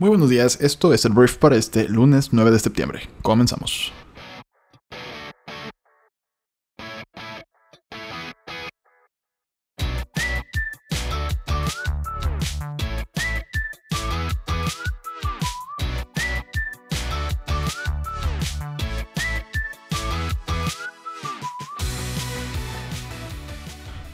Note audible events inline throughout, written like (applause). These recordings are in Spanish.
Muy buenos días, esto es el brief para este lunes 9 de septiembre. Comenzamos.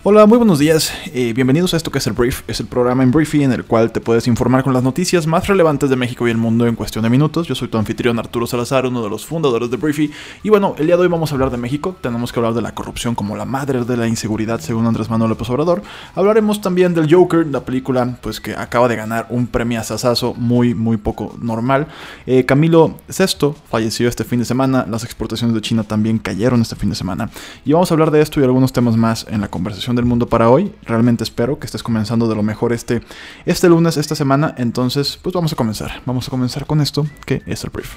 Hola, muy buenos días. Eh, bienvenidos a esto que es el Brief. Es el programa en Briefy en el cual te puedes informar con las noticias más relevantes de México y el mundo en cuestión de minutos. Yo soy tu anfitrión Arturo Salazar, uno de los fundadores de Briefy. Y bueno, el día de hoy vamos a hablar de México. Tenemos que hablar de la corrupción como la madre de la inseguridad, según Andrés Manuel López Obrador. Hablaremos también del Joker, la película pues que acaba de ganar un premio asasazo muy, muy poco normal. Eh, Camilo VI falleció este fin de semana. Las exportaciones de China también cayeron este fin de semana. Y vamos a hablar de esto y algunos temas más en la conversación del mundo para hoy. Realmente espero que estés comenzando de lo mejor este, este lunes, esta semana. Entonces, pues vamos a comenzar. Vamos a comenzar con esto, que es el brief.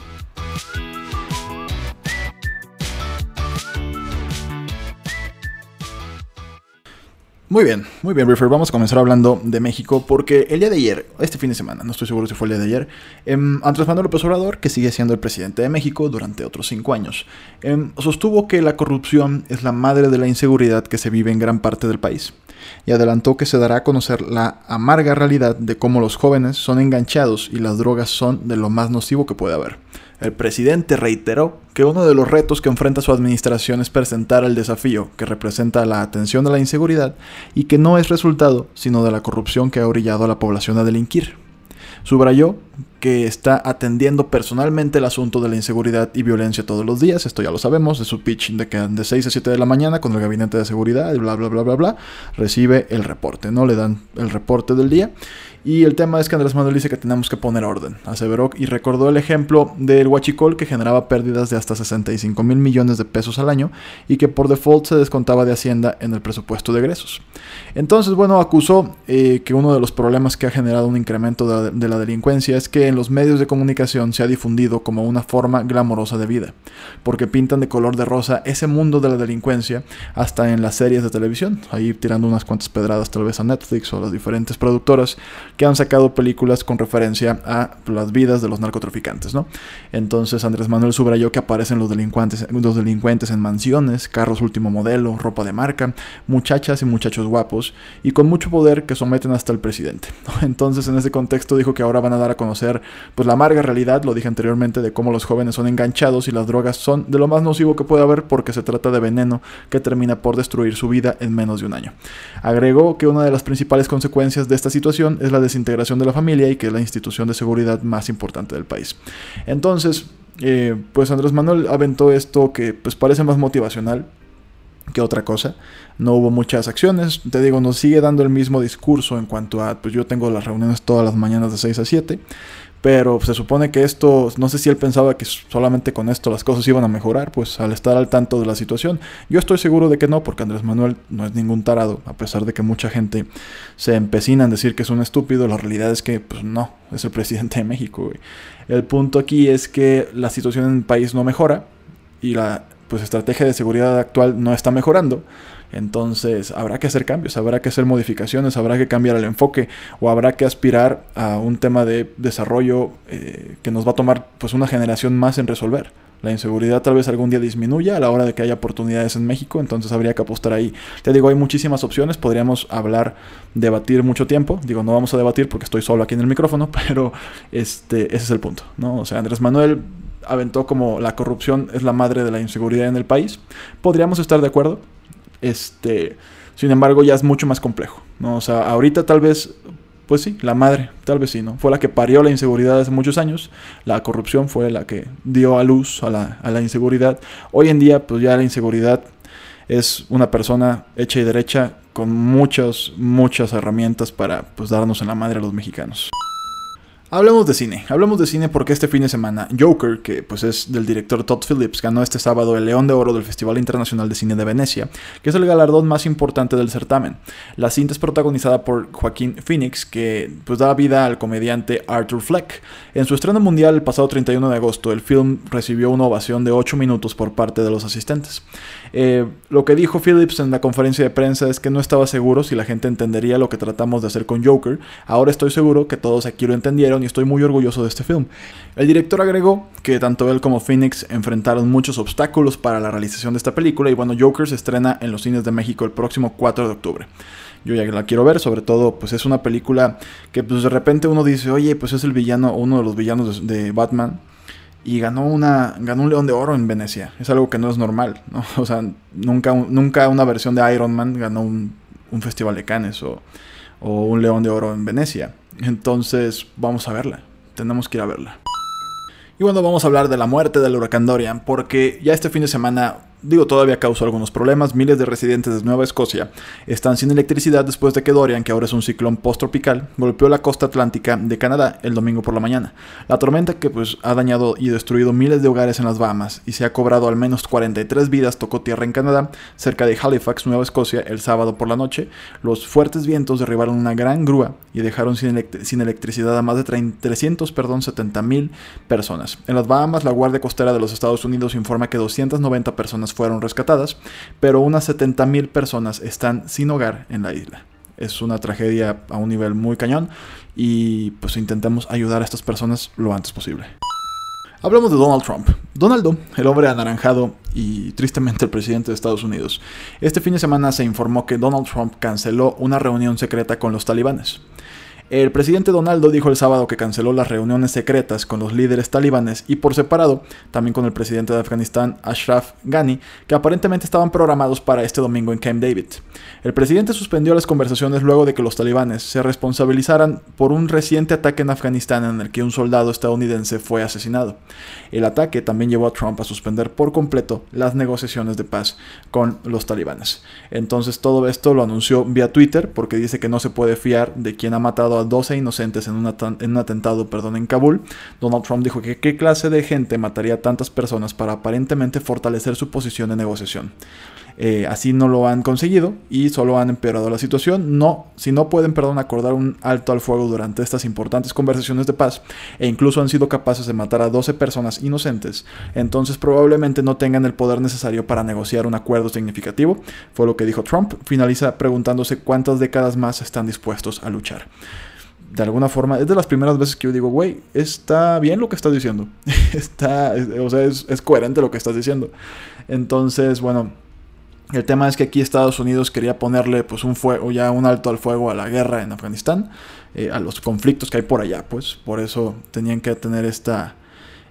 Muy bien, muy bien, Refer. Vamos a comenzar hablando de México porque el día de ayer, este fin de semana, no estoy seguro si fue el día de ayer, eh, Andrés Manuel López Obrador, que sigue siendo el presidente de México durante otros cinco años, em, sostuvo que la corrupción es la madre de la inseguridad que se vive en gran parte del país y adelantó que se dará a conocer la amarga realidad de cómo los jóvenes son enganchados y las drogas son de lo más nocivo que puede haber. El presidente reiteró que uno de los retos que enfrenta su administración es presentar el desafío que representa la atención de la inseguridad y que no es resultado sino de la corrupción que ha orillado a la población a delinquir. Subrayó que está atendiendo personalmente el asunto de la inseguridad y violencia todos los días, esto ya lo sabemos, de su pitch de que de 6 a 7 de la mañana con el gabinete de seguridad y bla bla bla bla bla, recibe el reporte, ¿no? Le dan el reporte del día y el tema es que Andrés Manuel dice que tenemos que poner orden, aseveró y recordó el ejemplo del huachicol que generaba pérdidas de hasta 65 mil millones de pesos al año y que por default se descontaba de Hacienda en el presupuesto de egresos. Entonces, bueno, acusó eh, que uno de los problemas que ha generado un incremento de, de la delincuencia es que en los medios de comunicación se ha difundido como una forma glamorosa de vida, porque pintan de color de rosa ese mundo de la delincuencia hasta en las series de televisión, ahí tirando unas cuantas pedradas tal vez a Netflix o a las diferentes productoras que han sacado películas con referencia a las vidas de los narcotraficantes, ¿no? Entonces Andrés Manuel subrayó que aparecen los delincuentes, los delincuentes en mansiones, carros último modelo, ropa de marca, muchachas y muchachos guapos y con mucho poder que someten hasta el presidente. (laughs) Entonces en ese contexto dijo que ahora van a dar a conocer pues la amarga realidad, lo dije anteriormente, de cómo los jóvenes son enganchados y las drogas son de lo más nocivo que puede haber porque se trata de veneno que termina por destruir su vida en menos de un año. Agregó que una de las principales consecuencias de esta situación es la desintegración de la familia y que es la institución de seguridad más importante del país. Entonces, eh, pues Andrés Manuel aventó esto que pues parece más motivacional que otra cosa. No hubo muchas acciones, te digo, nos sigue dando el mismo discurso en cuanto a, pues yo tengo las reuniones todas las mañanas de 6 a 7, pero se supone que esto, no sé si él pensaba que solamente con esto las cosas iban a mejorar, pues al estar al tanto de la situación. Yo estoy seguro de que no, porque Andrés Manuel no es ningún tarado, a pesar de que mucha gente se empecina en decir que es un estúpido, la realidad es que pues no, es el presidente de México. El punto aquí es que la situación en el país no mejora y la pues estrategia de seguridad actual no está mejorando. Entonces habrá que hacer cambios, habrá que hacer modificaciones, habrá que cambiar el enfoque o habrá que aspirar a un tema de desarrollo eh, que nos va a tomar pues una generación más en resolver. La inseguridad tal vez algún día disminuya a la hora de que haya oportunidades en México, entonces habría que apostar ahí. Te digo, hay muchísimas opciones, podríamos hablar, debatir mucho tiempo. Digo, no vamos a debatir porque estoy solo aquí en el micrófono, (laughs) pero este, ese es el punto, ¿no? O sea, Andrés Manuel aventó como la corrupción es la madre de la inseguridad en el país. Podríamos estar de acuerdo. Este, sin embargo, ya es mucho más complejo, ¿no? O sea, ahorita tal vez pues sí, la madre, tal vez sí, ¿no? Fue la que parió la inseguridad hace muchos años, la corrupción fue la que dio a luz a la, a la inseguridad. Hoy en día, pues ya la inseguridad es una persona hecha y derecha con muchas, muchas herramientas para pues darnos en la madre a los mexicanos. Hablemos de cine, hablemos de cine porque este fin de semana Joker, que pues es del director Todd Phillips, ganó este sábado el León de Oro del Festival Internacional de Cine de Venecia, que es el galardón más importante del certamen. La cinta es protagonizada por Joaquín Phoenix, que pues da vida al comediante Arthur Fleck. En su estreno mundial el pasado 31 de agosto, el film recibió una ovación de 8 minutos por parte de los asistentes. Eh, lo que dijo Phillips en la conferencia de prensa es que no estaba seguro si la gente entendería lo que tratamos de hacer con Joker. Ahora estoy seguro que todos aquí lo entendieron y estoy muy orgulloso de este film. El director agregó que tanto él como Phoenix enfrentaron muchos obstáculos para la realización de esta película y bueno, Joker se estrena en los cines de México el próximo 4 de octubre. Yo ya la quiero ver, sobre todo pues es una película que pues de repente uno dice, oye, pues es el villano, uno de los villanos de, Batman y ganó una ganó un León de Oro en Venecia. Es algo que no es normal, ¿no? (laughs) O sea, nunca, nunca una versión de Iron Man ganó un, un festival de Cannes o, o un León de Oro en Venecia. Entonces, vamos a verla. Tenemos que ir a verla. Y bueno, vamos a hablar de la muerte del huracán Dorian, porque ya este fin de semana digo, todavía causó algunos problemas. Miles de residentes de Nueva Escocia están sin electricidad después de que Dorian, que ahora es un ciclón post-tropical, golpeó la costa atlántica de Canadá el domingo por la mañana. La tormenta que pues ha dañado y destruido miles de hogares en las Bahamas y se ha cobrado al menos 43 vidas tocó tierra en Canadá, cerca de Halifax, Nueva Escocia, el sábado por la noche. Los fuertes vientos derribaron una gran grúa y dejaron sin, sin electricidad a más de 300, perdón, 70 mil personas. En las Bahamas, la Guardia Costera de los Estados Unidos informa que 290 personas fueron rescatadas, pero unas 70.000 personas están sin hogar en la isla. Es una tragedia a un nivel muy cañón y pues intentemos ayudar a estas personas lo antes posible. Hablamos de Donald Trump. Donaldo, el hombre anaranjado y tristemente el presidente de Estados Unidos. Este fin de semana se informó que Donald Trump canceló una reunión secreta con los talibanes. El presidente Donaldo dijo el sábado que canceló las reuniones secretas con los líderes talibanes y por separado también con el presidente de Afganistán, Ashraf Ghani, que aparentemente estaban programados para este domingo en Camp David. El presidente suspendió las conversaciones luego de que los talibanes se responsabilizaran por un reciente ataque en Afganistán en el que un soldado estadounidense fue asesinado. El ataque también llevó a Trump a suspender por completo las negociaciones de paz con los talibanes. Entonces todo esto lo anunció vía Twitter porque dice que no se puede fiar de quien ha matado a 12 inocentes en, un atentado perdón, en Kabul, Donald Trump dijo que qué clase de gente mataría a tantas personas para aparentemente fortalecer su posición de negociación. Eh, así no lo han conseguido y solo han empeorado la situación. No, si no pueden, acordar un alto al fuego durante estas importantes conversaciones de paz e incluso han sido capaces de matar a 12 personas inocentes, entonces probablemente no tengan el poder necesario para negociar un acuerdo significativo. Fue lo que dijo Trump. Finaliza preguntándose cuántas décadas más están dispuestos a luchar de alguna forma, es de las primeras veces que yo digo, güey, está bien lo que estás diciendo. (laughs) está, o sea, es, coherente lo que estás diciendo. Entonces, bueno, el tema es que aquí Estados Unidos quería ponerle pues un fuego, ya un alto al fuego a la guerra en Afganistán, eh, a los conflictos que hay por allá, pues. Por eso tenían que tener esta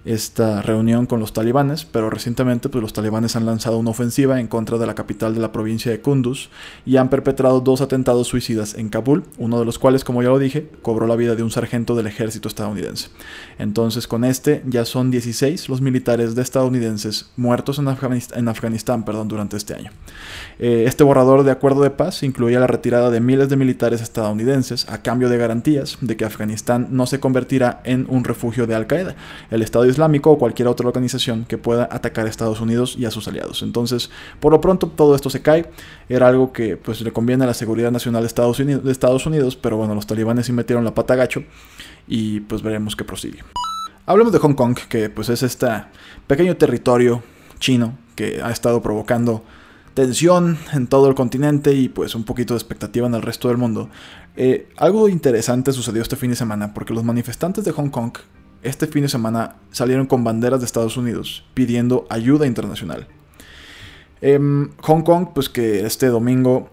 esta reunión con los talibanes, pero recientemente pues, los talibanes han lanzado una ofensiva en contra de la capital de la provincia de Kunduz y han perpetrado dos atentados suicidas en Kabul, uno de los cuales, como ya lo dije, cobró la vida de un sargento del ejército estadounidense. Entonces, con este ya son 16 los militares de estadounidenses muertos en, Afganistán, perdón, durante este año. Eh, este borrador de acuerdo de paz incluía la retirada de miles de militares estadounidenses a cambio de garantías de que Afganistán no se convertirá en un refugio de Al Qaeda. El Estado Islámico o cualquier otra organización que pueda atacar a Estados Unidos y a sus aliados. Entonces, por lo pronto todo esto se cae. Era algo que pues le conviene a la seguridad nacional de Estados Unidos, pero bueno, los talibanes sí metieron la pata gacho y pues veremos qué prosigue. Hablemos de Hong Kong, que pues es este pequeño territorio chino que ha estado provocando tensión en todo el continente y pues un poquito de expectativa en el resto del mundo. Eh, algo interesante sucedió este fin de semana porque los manifestantes de Hong Kong este fin de semana salieron con banderas de Estados Unidos pidiendo ayuda internacional. Em, Hong Kong, pues que este domingo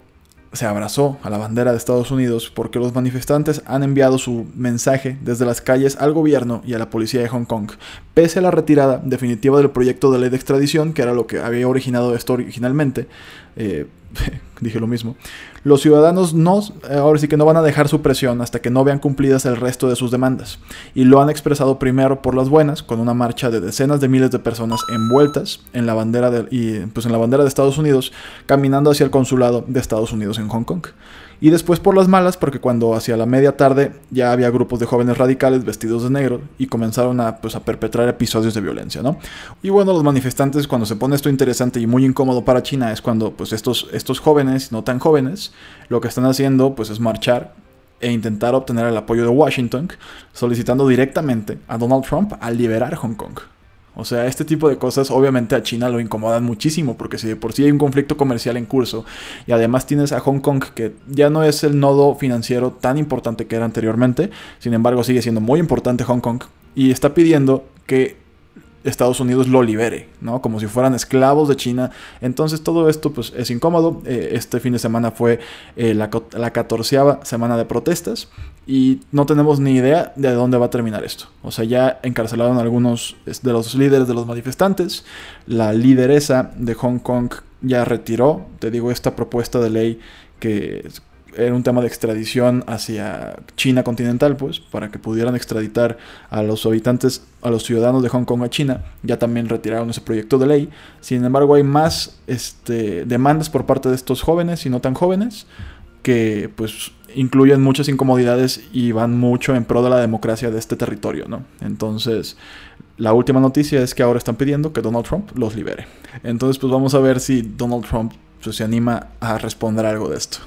se abrazó a la bandera de Estados Unidos porque los manifestantes han enviado su mensaje desde las calles al gobierno y a la policía de Hong Kong, pese a la retirada definitiva del proyecto de ley de extradición, que era lo que había originado esto originalmente. Eh, (laughs) dije lo mismo. Los ciudadanos no, ahora sí que no van a dejar su presión hasta que no vean cumplidas el resto de sus demandas. Y lo han expresado primero por las buenas, con una marcha de decenas de miles de personas envueltas en la bandera de, y, pues en la bandera de Estados Unidos, caminando hacia el consulado de Estados Unidos en Hong Kong y después por las malas porque cuando hacia la media tarde ya había grupos de jóvenes radicales vestidos de negro y comenzaron a, pues, a perpetrar episodios de violencia, ¿no? Y bueno, los manifestantes cuando se pone esto interesante y muy incómodo para China es cuando pues estos, estos jóvenes, no tan jóvenes, lo que están haciendo pues es marchar e intentar obtener el apoyo de Washington, solicitando directamente a Donald Trump a liberar Hong Kong. O sea, este tipo de cosas obviamente a China lo incomodan muchísimo, porque si de por sí hay un conflicto comercial en curso, y además tienes a Hong Kong, que ya no es el nodo financiero tan importante que era anteriormente, sin embargo sigue siendo muy importante Hong Kong, y está pidiendo que Estados Unidos lo libere, ¿no? Como si fueran esclavos de China. Entonces todo esto pues es incómodo. Eh, este fin de semana fue eh, la, la catorceava semana de protestas y no tenemos ni idea de dónde va a terminar esto. O sea, ya encarcelaron a algunos de los líderes de los manifestantes. La lideresa de Hong Kong ya retiró, te digo, esta propuesta de ley que era un tema de extradición hacia China continental, pues, para que pudieran extraditar a los habitantes, a los ciudadanos de Hong Kong a China. Ya también retiraron ese proyecto de ley. Sin embargo, hay más este, demandas por parte de estos jóvenes y no tan jóvenes que, pues, incluyen muchas incomodidades y van mucho en pro de la democracia de este territorio, ¿no? Entonces, la última noticia es que ahora están pidiendo que Donald Trump los libere. Entonces, pues vamos a ver si Donald Trump pues, se anima a responder algo de esto.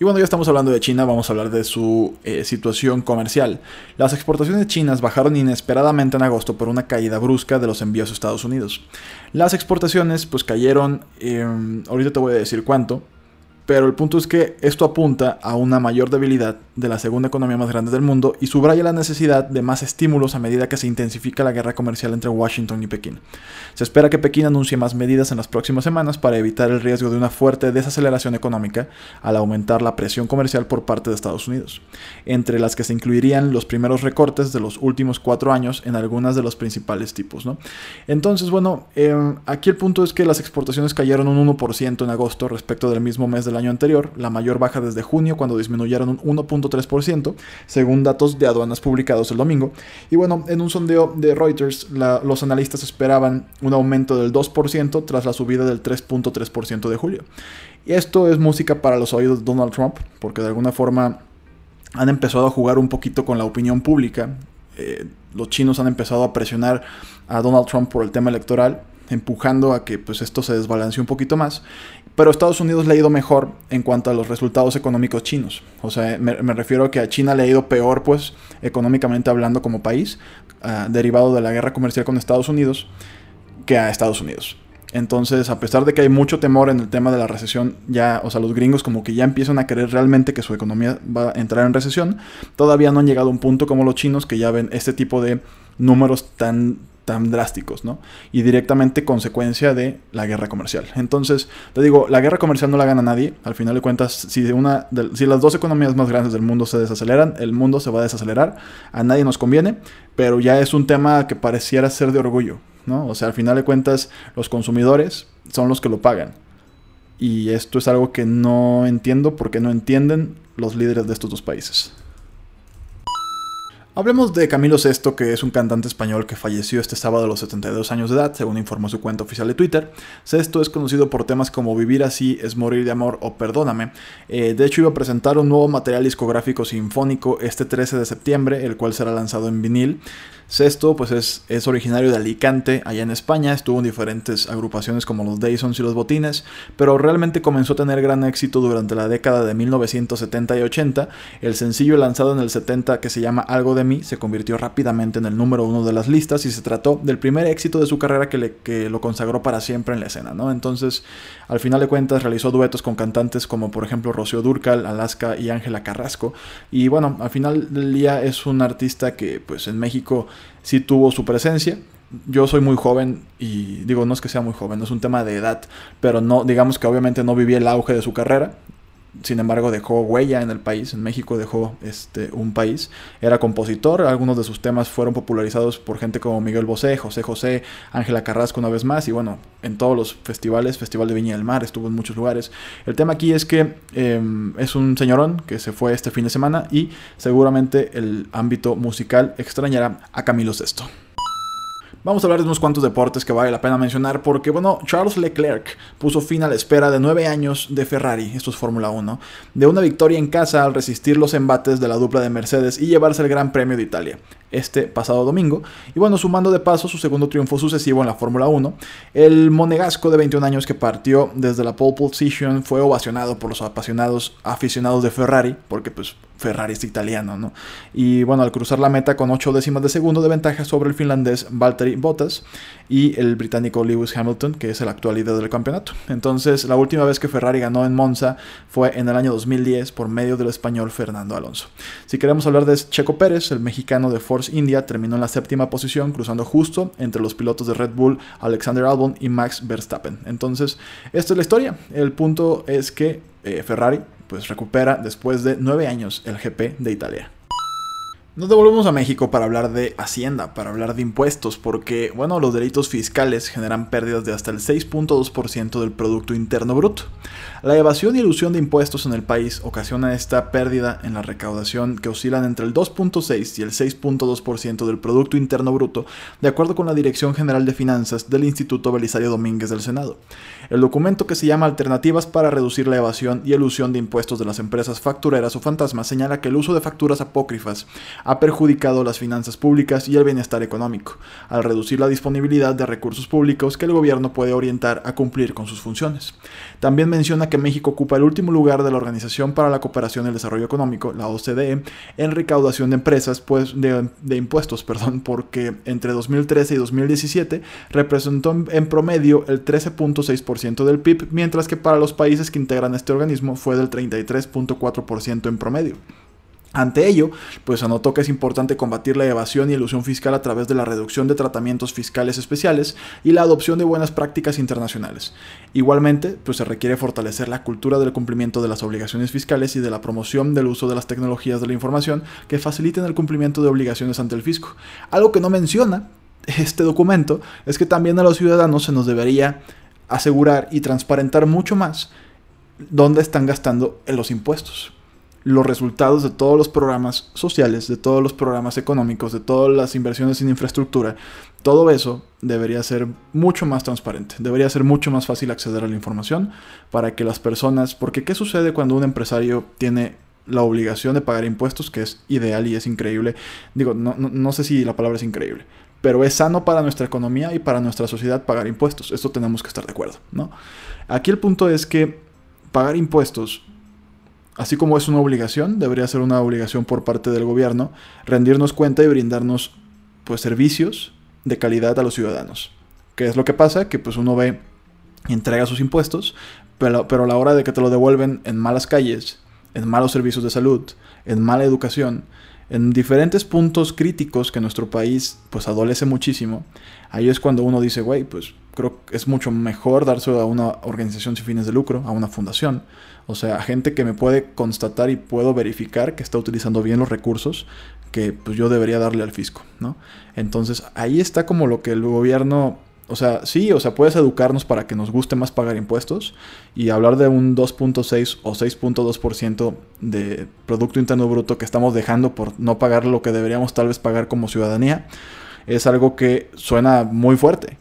Y bueno, ya estamos hablando de China, vamos a hablar de su eh, situación comercial. Las exportaciones chinas bajaron inesperadamente en agosto por una caída brusca de los envíos a Estados Unidos. Las exportaciones pues cayeron, em, ahorita te voy a decir cuánto, pero el punto es que esto apunta a una mayor debilidad de la segunda economía más grande del mundo y subraya la necesidad de más estímulos a medida que se intensifica la guerra comercial entre Washington y Pekín. Se espera que Pekín anuncie más medidas en las próximas semanas para evitar el riesgo de una fuerte desaceleración económica al aumentar la presión comercial por parte de Estados Unidos, entre las que se incluirían los primeros recortes de los últimos cuatro años en algunas de los principales tipos. Entonces, bueno, em, aquí el punto es que las exportaciones cayeron un 1% en agosto respecto del mismo mes del año anterior, la mayor baja desde junio cuando disminuyeron un 1.3%, según datos de aduanas publicados el domingo. Y bueno, en un sondeo de Reuters, los analistas esperaban un aumento del 2% tras la subida del 3.3% de julio. Y esto es música para los oídos de Donald Trump, porque de alguna forma han empezado a jugar un poquito con la opinión pública. Eh, los chinos han empezado a presionar a Donald Trump por el tema electoral, empujando a que pues, esto se desbalance un poquito más. Pero Estados Unidos le ha ido mejor en cuanto a los resultados económicos chinos. O sea, me, refiero a que a China le ha ido peor, pues, económicamente hablando como país, ah, derivado de la guerra comercial con Estados Unidos, que a Estados Unidos. Entonces, a pesar de que hay mucho temor en el tema de la recesión, ya, o sea, los gringos como que ya empiezan a creer realmente que su economía va a entrar en recesión, todavía no han llegado a un punto como los chinos que ya ven este tipo de números tan tan drásticos, ¿no? Y directamente consecuencia de la guerra comercial. Entonces, te digo, la guerra comercial no la gana nadie. Al final de cuentas, si, una si las dos economías más grandes del mundo se desaceleran, el mundo se va a desacelerar. A nadie nos conviene, pero ya es un tema que pareciera ser de orgullo, O sea, al final de cuentas, los consumidores son los que lo pagan. Y esto es algo que no entiendo porque no entienden los líderes de estos dos países. Hablemos de Camilo Sesto, que es un cantante español que falleció este sábado a los 72 años de edad, según informó su cuenta oficial de Twitter. Sesto es conocido por temas como Vivir así es morir de amor o Perdóname. Eh, de hecho, iba a presentar un nuevo material discográfico sinfónico este 13 de septiembre, el cual será lanzado en vinil. Sesto, pues es, es, originario de Alicante, allá en España, estuvo en diferentes agrupaciones como los Daysons y los Botines, pero realmente comenzó a tener gran éxito durante la década de 1970 y 80. El sencillo lanzado en el 70 que se llama Algo de mí se convirtió rápidamente en el número uno de las listas y se trató del primer éxito de su carrera que, le, que lo consagró para siempre en la escena, ¿no? Entonces, al final de cuentas, realizó duetos con cantantes como por ejemplo Rocío Durcal, Alaska y Ángela Carrasco. Y bueno, al final del día es un artista que pues en México sí tuvo su presencia. Yo soy muy joven y digo, no es que sea muy joven, es un tema de edad, pero no, digamos que obviamente no viví el auge de su carrera. Sin embargo, dejó huella en el país, en México dejó este, un país. Era compositor, algunos de sus temas fueron popularizados por gente como Miguel Bosé, José José, Ángela Carrasco una vez más, y bueno, en todos los festivales, Festival de Viña del Mar, estuvo en muchos lugares. El tema aquí es que em, es un señorón que se fue este fin de semana y seguramente el ámbito musical extrañará a Camilo Sesto. Vamos a hablar de unos cuantos deportes que vale la pena mencionar porque, bueno, Charles Leclerc puso fin a la espera de nueve años de Ferrari, esto es Fórmula 1, de una victoria en casa al resistir los embates de la dupla de Mercedes y llevarse el Gran Premio de Italia. Este pasado domingo. Y bueno, sumando de paso su segundo triunfo sucesivo en la Fórmula 1, el monegasco de 21 años que partió desde la pole position fue ovacionado por los apasionados aficionados de Ferrari, porque pues Ferrari es italiano, ¿no? Y bueno, al cruzar la meta con 8 décimas de segundo de ventaja sobre el finlandés Valtteri Bottas y el británico Lewis Hamilton, que es el actual líder del campeonato. Entonces, la última vez que Ferrari ganó en Monza fue en el año 2010 por medio del español Fernando Alonso. Si queremos hablar de Checo Pérez, el mexicano de Force India terminó en la séptima posición, cruzando justo entre los pilotos de Red Bull, Alexander Albon y Max Verstappen. Entonces, esta es la historia. El punto es que eh, Ferrari pues recupera después de nueve años el GP de Italia. Nos devolvemos a México para hablar de Hacienda, para hablar de impuestos, porque, bueno, los delitos fiscales generan pérdidas de hasta el 6.2% del Producto Interno Bruto. La evasión y ilusión de impuestos en el país ocasiona esta pérdida en la recaudación que oscilan entre el 2.6 y el 6.2% del Producto Interno Bruto, de acuerdo con la Dirección General de Finanzas del Instituto Belisario Domínguez del Senado. El documento que se llama Alternativas para reducir la evasión y ilusión de impuestos de las empresas factureras o fantasmas señala que el uso de facturas apócrifas ha perjudicado las finanzas públicas y el bienestar económico, al reducir la disponibilidad de recursos públicos que el gobierno puede orientar a cumplir con sus funciones. También menciona que México ocupa el último lugar de la Organización para la Cooperación y el Desarrollo Económico, la OCDE, en recaudación de empresas, pues de, de impuestos, (laughs) perdón, porque entre 2013 y 2017 representó en promedio el 13.6% del PIB, mientras que para los países que integran este organismo fue del 33.4% en promedio. Ante ello, pues anotó que es importante combatir la evasión y ilusión fiscal a través de la reducción de tratamientos fiscales especiales y la adopción de buenas prácticas internacionales. Igualmente, pues se requiere fortalecer la cultura del cumplimiento de las obligaciones fiscales y de la promoción del uso de las tecnologías de la información que faciliten el cumplimiento de obligaciones ante el fisco. Algo que no menciona este documento es que también a los ciudadanos se nos debería asegurar y transparentar mucho más dónde están gastando los impuestos los resultados de todos los programas sociales, de todos los programas económicos, de todas las inversiones en infraestructura, todo eso debería ser mucho más transparente, debería ser mucho más fácil acceder a la información para que las personas, porque ¿qué sucede cuando un empresario tiene la obligación de pagar impuestos, que es ideal y es increíble? Digo, no, no, sé si la palabra es increíble, pero es sano para nuestra economía y para nuestra sociedad pagar impuestos, esto tenemos que estar de acuerdo, ¿no? Aquí el punto es que pagar impuestos Así como es una obligación, debería ser una obligación por parte del gobierno rendirnos cuenta y brindarnos pues servicios de calidad a los ciudadanos. ¿Qué es lo que pasa? Que pues uno ve y entrega sus impuestos, pero, pero a la hora de que te lo devuelven en malas calles, en malos servicios de salud, en mala educación, en diferentes puntos críticos que nuestro país pues adolece muchísimo, ahí es cuando uno dice, güey, pues creo que es mucho mejor dárselo a una organización sin fines de lucro, a una fundación, o sea, a gente que me puede constatar y puedo verificar que está utilizando bien los recursos que pues, yo debería darle al fisco, ¿no? Entonces ahí está como lo que el gobierno o sea, sí, o sea, puedes educarnos para que nos guste más pagar impuestos y hablar de un 2.6 o 6.2% de Producto Interno Bruto que estamos dejando por no pagar lo que deberíamos tal vez pagar como ciudadanía, es algo que suena muy fuerte.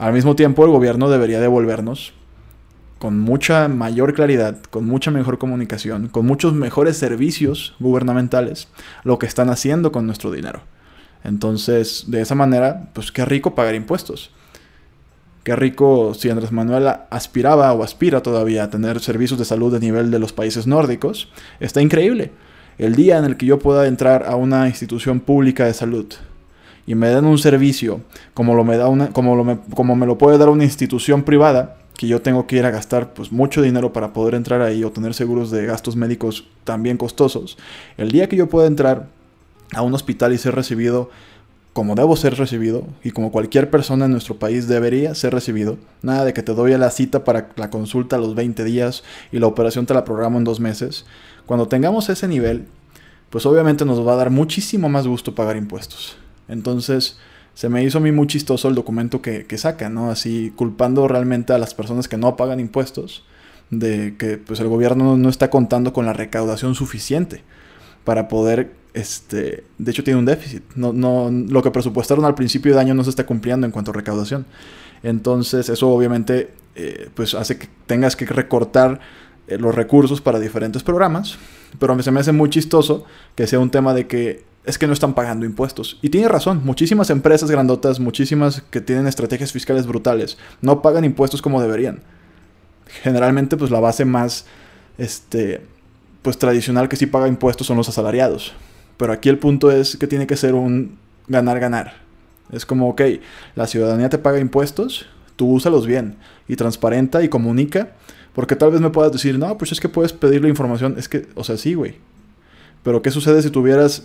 Al mismo tiempo, el gobierno debería devolvernos con mucha mayor claridad, con mucha mejor comunicación, con muchos mejores servicios gubernamentales, lo que están haciendo con nuestro dinero. Entonces, de esa manera, pues qué rico pagar impuestos. Qué rico si Andrés Manuel aspiraba o aspira todavía a tener servicios de salud de nivel de los países nórdicos. Está increíble. El día en el que yo pueda entrar a una institución pública de salud y me den un servicio como, lo me, da una, como, lo me, como me lo puede dar una institución privada, que yo tengo que ir a gastar pues mucho dinero para poder entrar ahí o tener seguros de gastos médicos también costosos, el día que yo pueda entrar a un hospital y ser recibido como debo ser recibido y como cualquier persona en nuestro país debería ser recibido. Nada de que te doy la cita para la consulta a los 20 días y la operación te la programo en dos meses. Cuando tengamos ese nivel, pues obviamente nos va a dar muchísimo más gusto pagar impuestos. Entonces, se me hizo a mí muy chistoso el documento que, que saca, ¿no? Así culpando realmente a las personas que no pagan impuestos de que pues el gobierno no está contando con la recaudación suficiente para poder este, de hecho tiene un déficit. No, no, lo que presupuestaron al principio de año no se está cumpliendo en cuanto a recaudación. Entonces eso obviamente eh, pues hace que tengas que recortar eh, los recursos para diferentes programas, pero se me hace muy chistoso que sea un tema de que es que no están pagando impuestos. Y tiene razón, muchísimas empresas grandotas, muchísimas que tienen estrategias fiscales brutales, no pagan impuestos como deberían. Generalmente, pues la base más este, pues tradicional que sí paga impuestos son los asalariados. Pero aquí el punto es que tiene que ser un ganar-ganar. Es como, ok, la ciudadanía te paga impuestos, tú úsalos bien y transparenta y comunica, porque tal vez me puedas decir, no, pues es que puedes pedirle información, es que, o sea, sí, güey. Pero ¿qué sucede si tuvieras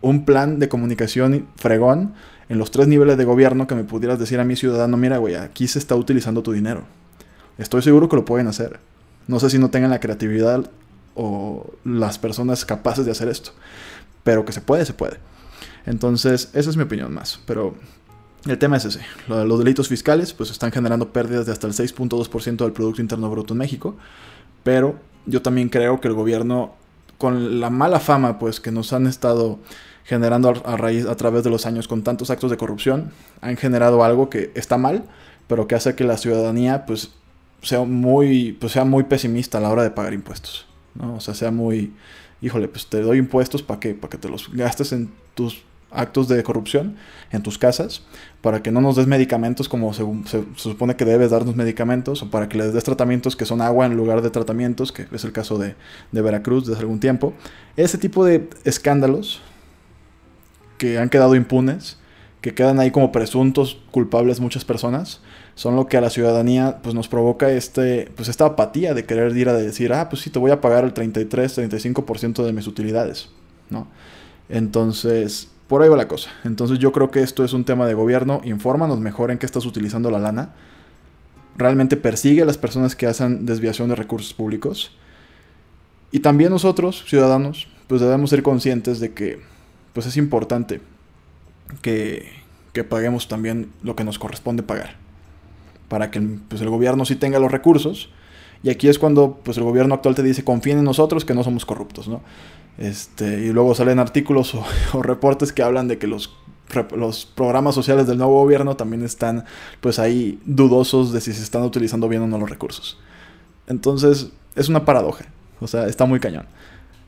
un plan de comunicación fregón en los tres niveles de gobierno que me pudieras decir a mi ciudadano, mira, güey, aquí se está utilizando tu dinero? Estoy seguro que lo pueden hacer. No sé si no tengan la creatividad o las personas capaces de hacer esto. Pero que se puede, se puede. Entonces, esa es mi opinión más. Pero el tema es ese. Los delitos fiscales pues están generando pérdidas de hasta el 6.2% del Producto Interno Bruto en México. Pero yo también creo que el gobierno, con la mala fama pues que nos han estado generando a, raíz, a través de los años con tantos actos de corrupción, han generado algo que está mal, pero que hace que la ciudadanía pues sea muy, pues sea muy pesimista a la hora de pagar impuestos. ¿no? O sea, sea muy, híjole, pues te doy impuestos para que, para que te los gastes en tus actos de corrupción en tus casas, para que no nos des medicamentos como se, supone que debes darnos medicamentos, o para que les des tratamientos que son agua en lugar de tratamientos, que es el caso de, de Veracruz desde algún tiempo. Ese tipo de escándalos que han quedado impunes, que quedan ahí como presuntos culpables muchas personas, son lo que a la ciudadanía pues nos provoca este pues esta apatía de querer ir a decir, "Ah, pues sí te voy a pagar el 33, 35% de mis utilidades", ¿no? Entonces, por ahí va la cosa. Entonces, yo creo que esto es un tema de gobierno, infórmanos mejor en qué estás utilizando la lana. Realmente persigue a las personas que hacen desviación de recursos públicos. Y también nosotros, ciudadanos, pues debemos ser conscientes de que pues es importante que, que paguemos también lo que nos corresponde pagar para que pues, el gobierno sí tenga los recursos. Y aquí es cuando pues, el gobierno actual te dice, confíen en nosotros que no somos corruptos, ¿no? Este, y luego salen artículos o, (laughs) reportes que hablan de que los, programas sociales del nuevo gobierno también están pues ahí dudosos de si se están utilizando bien o no los recursos. Entonces es una paradoja, o sea, está muy cañón.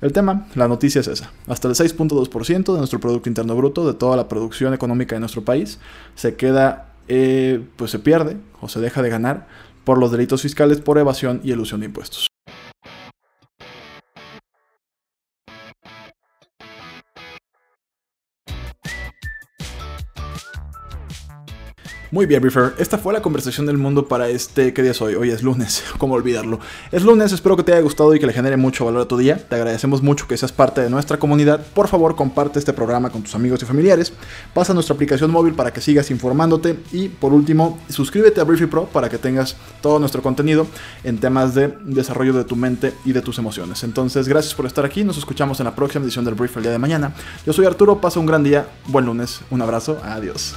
El tema, la noticia es esa. Hasta el 6.2% de nuestro Producto Interno Bruto, de toda la producción económica de nuestro país, se queda eh, pues se pierde o se deja de ganar por los delitos fiscales por evasión y elusión de impuestos. Muy bien, Briefer. Esta fue la conversación del mundo para este. ¿Qué día es hoy? Hoy es lunes. (laughs) ¿Cómo olvidarlo? Es lunes, espero que te haya gustado y que le genere mucho valor a tu día. Te agradecemos mucho que seas parte de nuestra comunidad. Por favor, comparte este programa con tus amigos y familiares. Pasa nuestra aplicación móvil para que sigas informándote. Y por último, suscríbete a Briefy Pro para que tengas todo nuestro contenido en temas de desarrollo de tu mente y de tus emociones. Entonces, gracias por estar aquí. Nos escuchamos en la próxima edición del Brief el día de mañana. Yo soy Arturo. Pasa un gran día. Buen lunes. Un abrazo. Adiós.